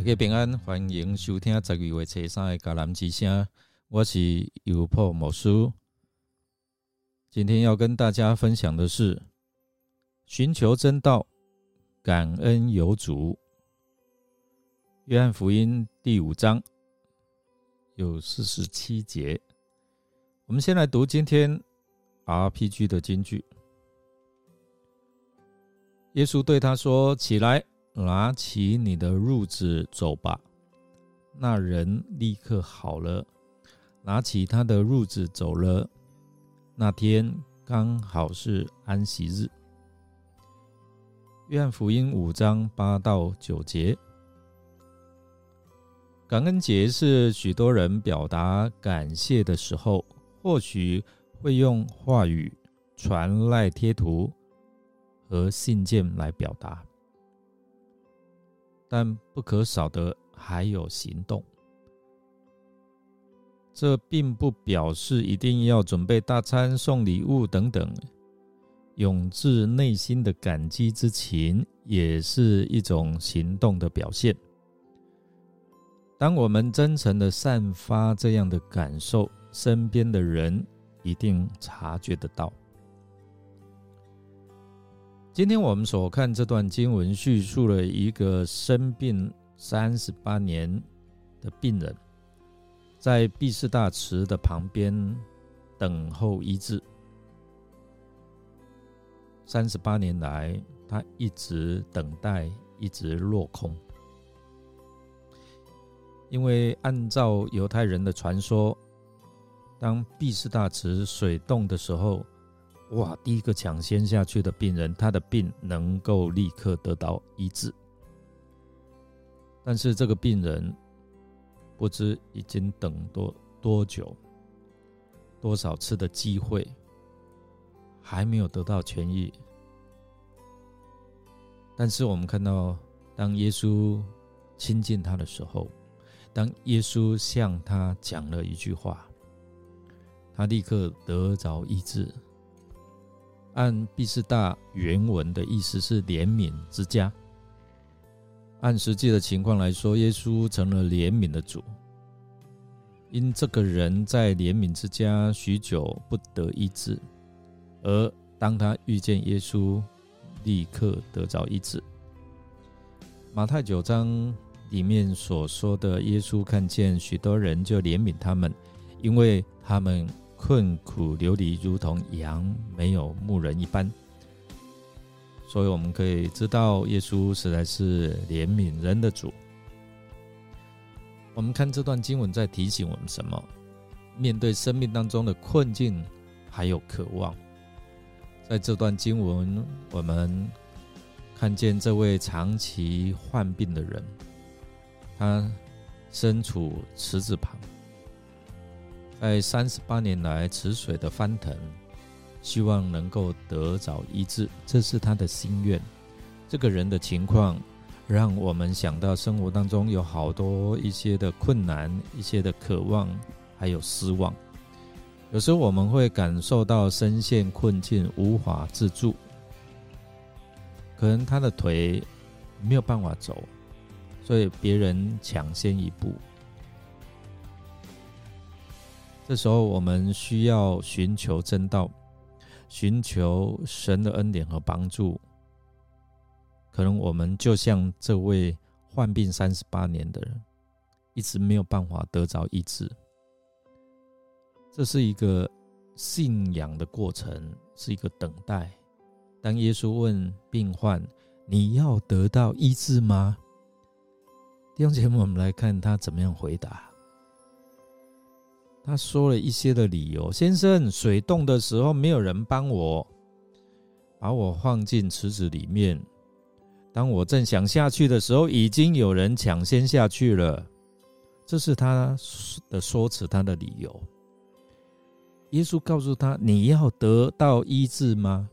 大家平安，欢迎收听十二月初三的橄榄之声。我是尤破某书，今天要跟大家分享的是寻求真道，感恩有主。约翰福音第五章有四十七节。我们先来读今天 RPG 的金句。耶稣对他说：“起来。”拿起你的褥子走吧。那人立刻好了，拿起他的褥子走了。那天刚好是安息日。愿福音五章八到九节。感恩节是许多人表达感谢的时候，或许会用话语、传赖贴图和信件来表达。但不可少的还有行动，这并不表示一定要准备大餐、送礼物等等。涌自内心的感激之情，也是一种行动的表现。当我们真诚的散发这样的感受，身边的人一定察觉得到。今天我们所看这段经文，叙述了一个生病三十八年的病人，在毕士大池的旁边等候医治。三十八年来，他一直等待，一直落空，因为按照犹太人的传说，当毕士大池水冻的时候。哇！第一个抢先下去的病人，他的病能够立刻得到医治。但是这个病人不知已经等多多久，多少次的机会，还没有得到痊愈。但是我们看到，当耶稣亲近他的时候，当耶稣向他讲了一句话，他立刻得着医治。按毕士大原文的意思是怜悯之家。按实际的情况来说，耶稣成了怜悯的主，因这个人在怜悯之家许久不得医治，而当他遇见耶稣，立刻得着医治。马太九章里面所说的，耶稣看见许多人就怜悯他们，因为他们。困苦流离，如同羊没有牧人一般。所以我们可以知道，耶稣实在是怜悯人的主。我们看这段经文在提醒我们什么？面对生命当中的困境，还有渴望。在这段经文，我们看见这位长期患病的人，他身处池子旁。在三十八年来，池水的翻腾，希望能够得早医治，这是他的心愿。这个人的情况，让我们想到生活当中有好多一些的困难、一些的渴望，还有失望。有时候我们会感受到身陷困境，无法自助，可能他的腿没有办法走，所以别人抢先一步。这时候，我们需要寻求真道，寻求神的恩典和帮助。可能我们就像这位患病三十八年的人，一直没有办法得着医治。这是一个信仰的过程，是一个等待。当耶稣问病患：“你要得到医治吗？”弟兄姐妹，我们来看他怎么样回答。他说了一些的理由：“先生，水冻的时候没有人帮我，把我放进池子里面。当我正想下去的时候，已经有人抢先下去了。”这是他的说辞，他的理由。耶稣告诉他：“你要得到医治吗？”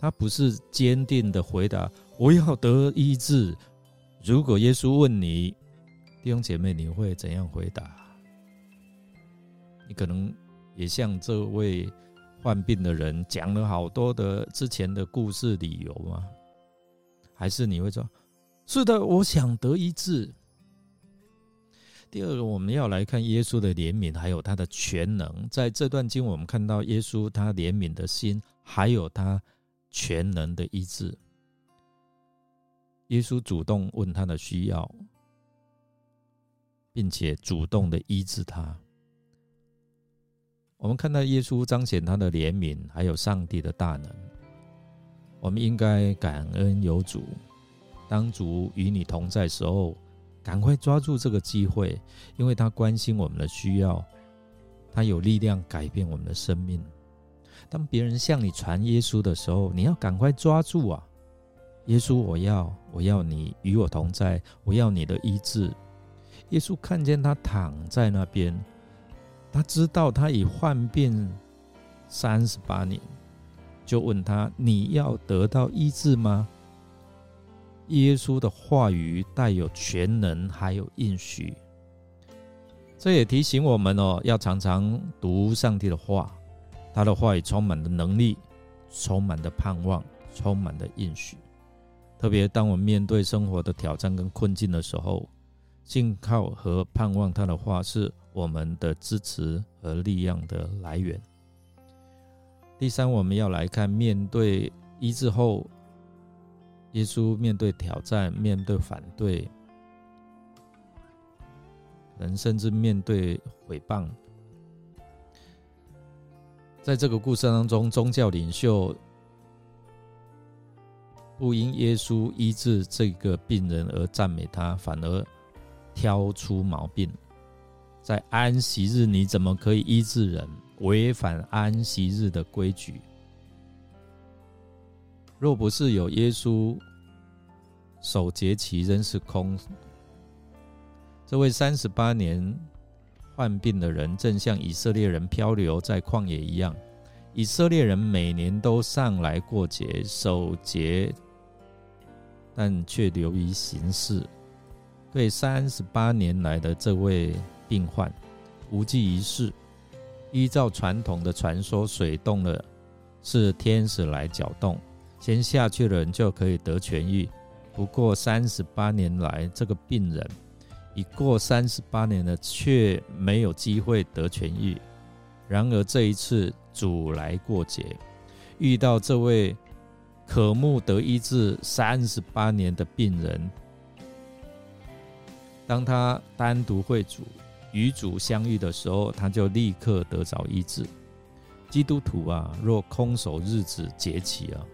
他不是坚定的回答：“我要得医治。”如果耶稣问你，弟兄姐妹，你会怎样回答？你可能也像这位患病的人讲了好多的之前的故事理由吗？还是你会说：“是的，我想得医治。”第二个，我们要来看耶稣的怜悯，还有他的全能。在这段经，我们看到耶稣他怜悯的心，还有他全能的医治。耶稣主动问他的需要，并且主动的医治他。我们看到耶稣彰显他的怜悯，还有上帝的大能。我们应该感恩有主，当主与你同在时候。赶快抓住这个机会，因为他关心我们的需要，他有力量改变我们的生命。当别人向你传耶稣的时候，你要赶快抓住啊！耶稣，我要，我要你与我同在，我要你的医治。耶稣看见他躺在那边，他知道他已患病三十八年，就问他：你要得到医治吗？耶稣的话语带有全能，还有应许。这也提醒我们哦，要常常读上帝的话，他的话语充满的能力，充满的盼望，充满的应许。特别当我们面对生活的挑战跟困境的时候，信靠和盼望他的话是我们的支持和力量的来源。第三，我们要来看面对医治后。耶稣面对挑战，面对反对，人甚至面对诽谤，在这个故事当中，宗教领袖不因耶稣医治这个病人而赞美他，反而挑出毛病。在安息日，你怎么可以医治人？违反安息日的规矩。若不是有耶稣守节期，仍是空。这位三十八年患病的人，正像以色列人漂流在旷野一样。以色列人每年都上来过节守节，但却流于形式。对三十八年来的这位病患，无济于事。依照传统的传说，水动了，是天使来搅动。先下去的人就可以得痊愈。不过三十八年来，这个病人已过三十八年了，却没有机会得痊愈。然而这一次主来过节，遇到这位渴慕得医治三十八年的病人，当他单独会主与主相遇的时候，他就立刻得着医治。基督徒啊，若空守日子节期啊。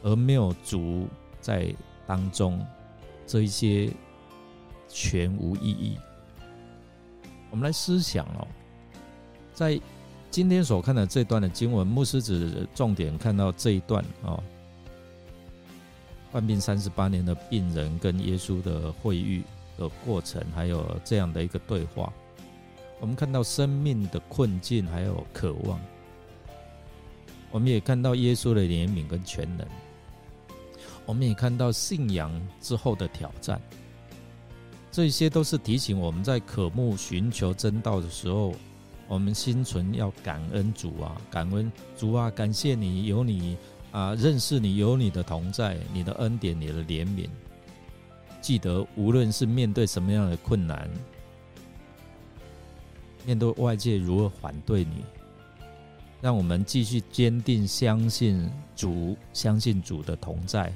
而没有主在当中，这一些全无意义。我们来思想哦，在今天所看的这段的经文，牧师只重点看到这一段哦，患病三十八年的病人跟耶稣的会遇的过程，还有这样的一个对话。我们看到生命的困境，还有渴望。我们也看到耶稣的怜悯跟全能。我们也看到信仰之后的挑战，这些都是提醒我们在渴慕寻求真道的时候，我们心存要感恩主啊，感恩主啊，感谢你有你啊，认识你有你的同在，你的恩典，你的怜悯。记得无论是面对什么样的困难，面对外界如何反对你，让我们继续坚定相信主，相信主的同在。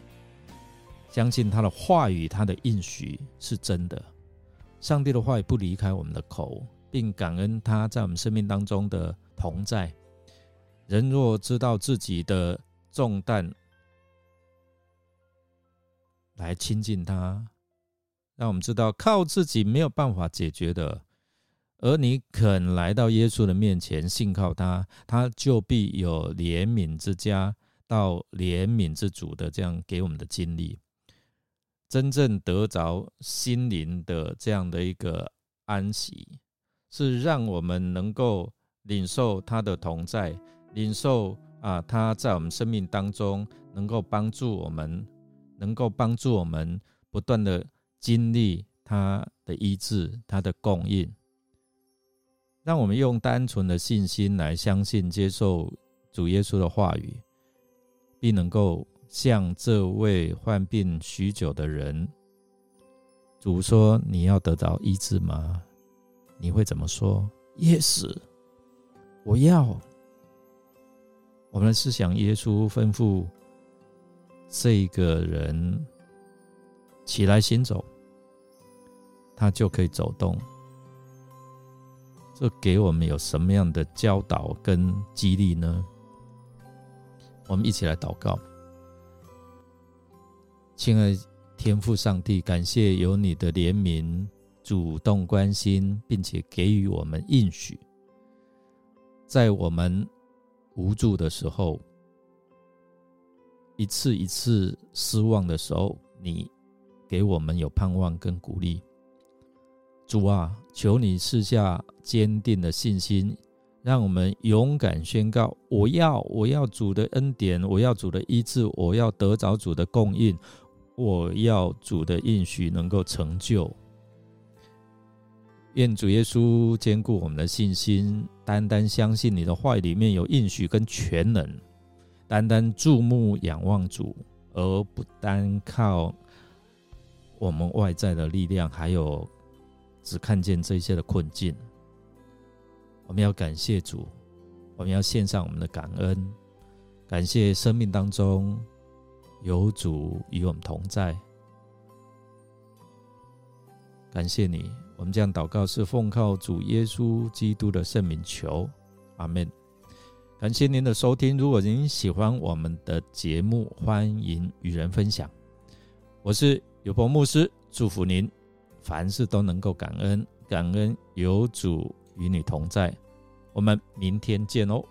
相信他的话语，他的应许是真的。上帝的话语不离开我们的口，并感恩他在我们生命当中的同在。人若知道自己的重担，来亲近他，让我们知道靠自己没有办法解决的，而你肯来到耶稣的面前，信靠他，他就必有怜悯之家到怜悯之主的这样给我们的经历。真正得着心灵的这样的一个安息，是让我们能够领受他的同在，领受啊，他在我们生命当中能够帮助我们，能够帮助我们不断的经历他的医治，他的供应，让我们用单纯的信心来相信、接受主耶稣的话语，并能够。向这位患病许久的人，主说：“你要得到医治吗？你会怎么说？Yes，我要。我们是想耶稣吩咐这个人起来行走，他就可以走动。这给我们有什么样的教导跟激励呢？我们一起来祷告，亲爱天父上帝，感谢有你的怜悯，主动关心，并且给予我们应许，在我们无助的时候，一次一次失望的时候，你给我们有盼望跟鼓励。主啊，求你赐下坚定的信心。让我们勇敢宣告：我要，我要主的恩典，我要主的医治，我要得着主的供应，我要主的应许能够成就。愿主耶稣坚固我们的信心，单单相信你的话里面有应许跟全能，单单注目仰望主，而不单靠我们外在的力量，还有只看见这些的困境。我们要感谢主，我们要献上我们的感恩，感谢生命当中有主与我们同在。感谢你，我们这样祷告是奉靠主耶稣基督的圣名求，阿门。感谢您的收听，如果您喜欢我们的节目，欢迎与人分享。我是有朋牧师，祝福您凡事都能够感恩，感恩有主与你同在。我们明天见哦。